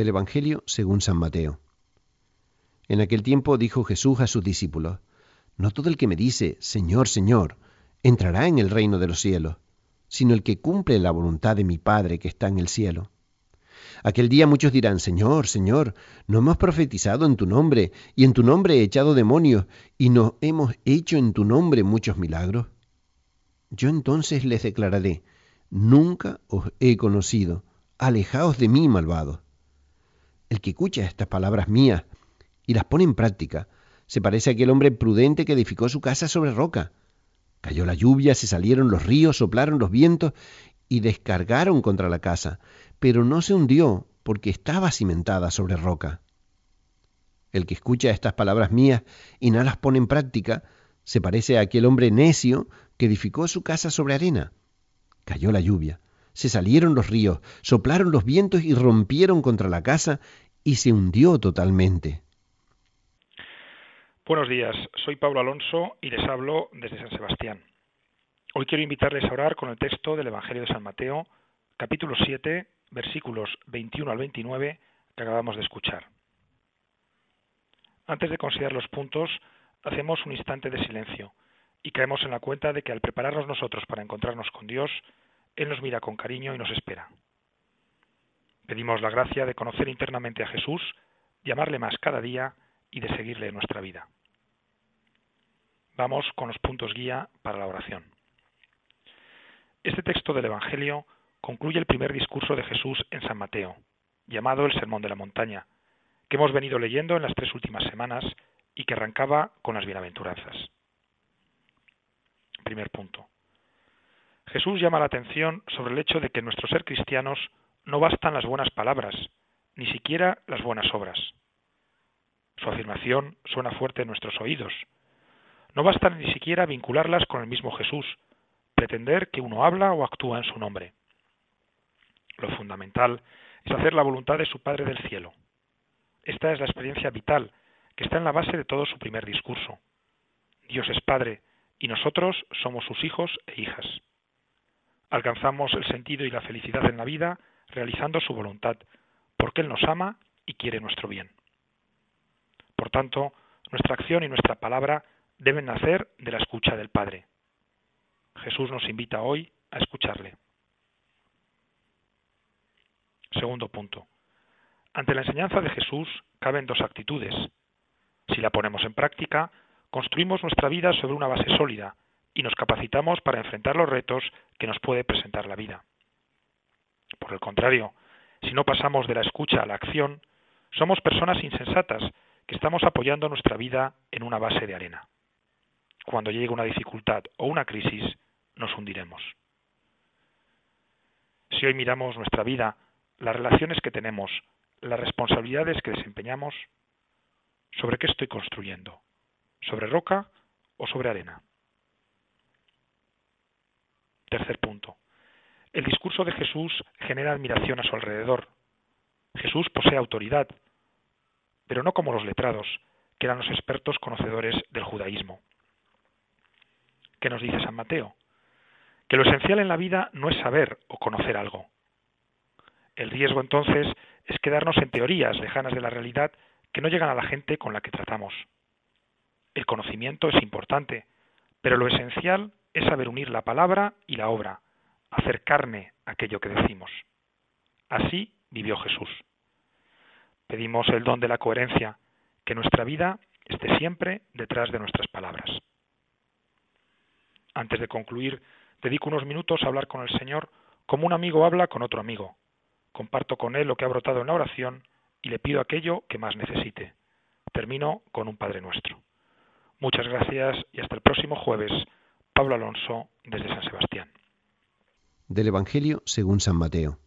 Del Evangelio según San Mateo. En aquel tiempo dijo Jesús a sus discípulos, No todo el que me dice, Señor, Señor, entrará en el reino de los cielos sino el que cumple la voluntad de mi Padre que está en el cielo. Aquel día muchos dirán, Señor, Señor, no hemos profetizado en tu nombre, y en tu nombre he echado demonios, y no hemos hecho en tu nombre muchos milagros. Yo entonces les declararé, nunca os he conocido, alejaos de mí, malvados. El que escucha estas palabras mías y las pone en práctica, se parece a aquel hombre prudente que edificó su casa sobre roca. Cayó la lluvia, se salieron los ríos, soplaron los vientos y descargaron contra la casa, pero no se hundió porque estaba cimentada sobre roca. El que escucha estas palabras mías y no las pone en práctica, se parece a aquel hombre necio que edificó su casa sobre arena. Cayó la lluvia, se salieron los ríos, soplaron los vientos y rompieron contra la casa y se hundió totalmente. Buenos días, soy Pablo Alonso y les hablo desde San Sebastián. Hoy quiero invitarles a orar con el texto del Evangelio de San Mateo, capítulo 7, versículos 21 al 29 que acabamos de escuchar. Antes de considerar los puntos, hacemos un instante de silencio y caemos en la cuenta de que al prepararnos nosotros para encontrarnos con Dios, Él nos mira con cariño y nos espera. Pedimos la gracia de conocer internamente a Jesús, de amarle más cada día y de seguirle en nuestra vida. Vamos con los puntos guía para la oración. Este texto del Evangelio concluye el primer discurso de Jesús en San Mateo, llamado el Sermón de la Montaña, que hemos venido leyendo en las tres últimas semanas y que arrancaba con las bienaventuranzas. Primer punto. Jesús llama la atención sobre el hecho de que en nuestro ser cristianos no bastan las buenas palabras, ni siquiera las buenas obras. Su afirmación suena fuerte en nuestros oídos, no basta ni siquiera vincularlas con el mismo Jesús, pretender que uno habla o actúa en su nombre. Lo fundamental es hacer la voluntad de su Padre del cielo. Esta es la experiencia vital que está en la base de todo su primer discurso. Dios es Padre y nosotros somos sus hijos e hijas. Alcanzamos el sentido y la felicidad en la vida realizando su voluntad, porque Él nos ama y quiere nuestro bien. Por tanto, nuestra acción y nuestra palabra deben nacer de la escucha del Padre. Jesús nos invita hoy a escucharle. Segundo punto. Ante la enseñanza de Jesús caben dos actitudes. Si la ponemos en práctica, construimos nuestra vida sobre una base sólida y nos capacitamos para enfrentar los retos que nos puede presentar la vida. Por el contrario, si no pasamos de la escucha a la acción, somos personas insensatas que estamos apoyando nuestra vida en una base de arena cuando llegue una dificultad o una crisis, nos hundiremos. Si hoy miramos nuestra vida, las relaciones que tenemos, las responsabilidades que desempeñamos, ¿sobre qué estoy construyendo? ¿Sobre roca o sobre arena? Tercer punto. El discurso de Jesús genera admiración a su alrededor. Jesús posee autoridad, pero no como los letrados, que eran los expertos conocedores del judaísmo. ¿Qué nos dice San Mateo? Que lo esencial en la vida no es saber o conocer algo. El riesgo entonces es quedarnos en teorías lejanas de la realidad que no llegan a la gente con la que tratamos. El conocimiento es importante, pero lo esencial es saber unir la palabra y la obra, hacer carne aquello que decimos. Así vivió Jesús. Pedimos el don de la coherencia, que nuestra vida esté siempre detrás de nuestras palabras. Antes de concluir, dedico unos minutos a hablar con el Señor como un amigo habla con otro amigo. Comparto con él lo que ha brotado en la oración y le pido aquello que más necesite. Termino con un Padre Nuestro. Muchas gracias y hasta el próximo jueves. Pablo Alonso desde San Sebastián. Del Evangelio según San Mateo.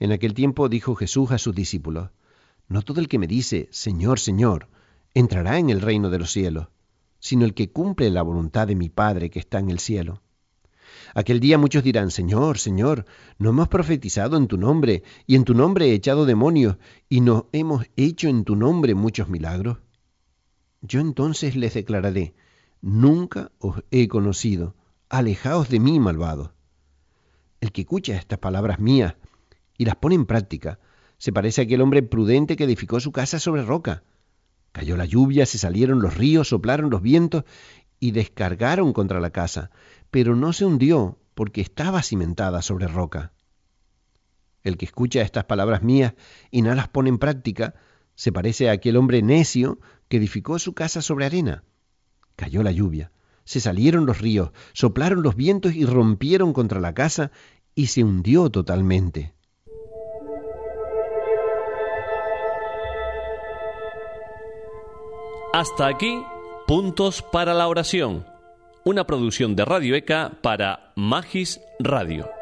En aquel tiempo dijo Jesús a sus discípulos, No todo el que me dice, Señor, Señor, entrará en el reino de los cielos, sino el que cumple la voluntad de mi Padre que está en el cielo. Aquel día muchos dirán, Señor, Señor, no hemos profetizado en tu nombre, y en tu nombre he echado demonios, y no hemos hecho en tu nombre muchos milagros. Yo entonces les declararé, nunca os he conocido, alejaos de mí, malvados. El que escucha estas palabras mías y las pone en práctica, se parece a aquel hombre prudente que edificó su casa sobre roca. Cayó la lluvia, se salieron los ríos, soplaron los vientos y descargaron contra la casa, pero no se hundió porque estaba cimentada sobre roca. El que escucha estas palabras mías y no las pone en práctica, se parece a aquel hombre necio que edificó su casa sobre arena. Cayó la lluvia, se salieron los ríos, soplaron los vientos y rompieron contra la casa y se hundió totalmente. Hasta aquí, puntos para la oración. Una producción de Radio ECA para Magis Radio.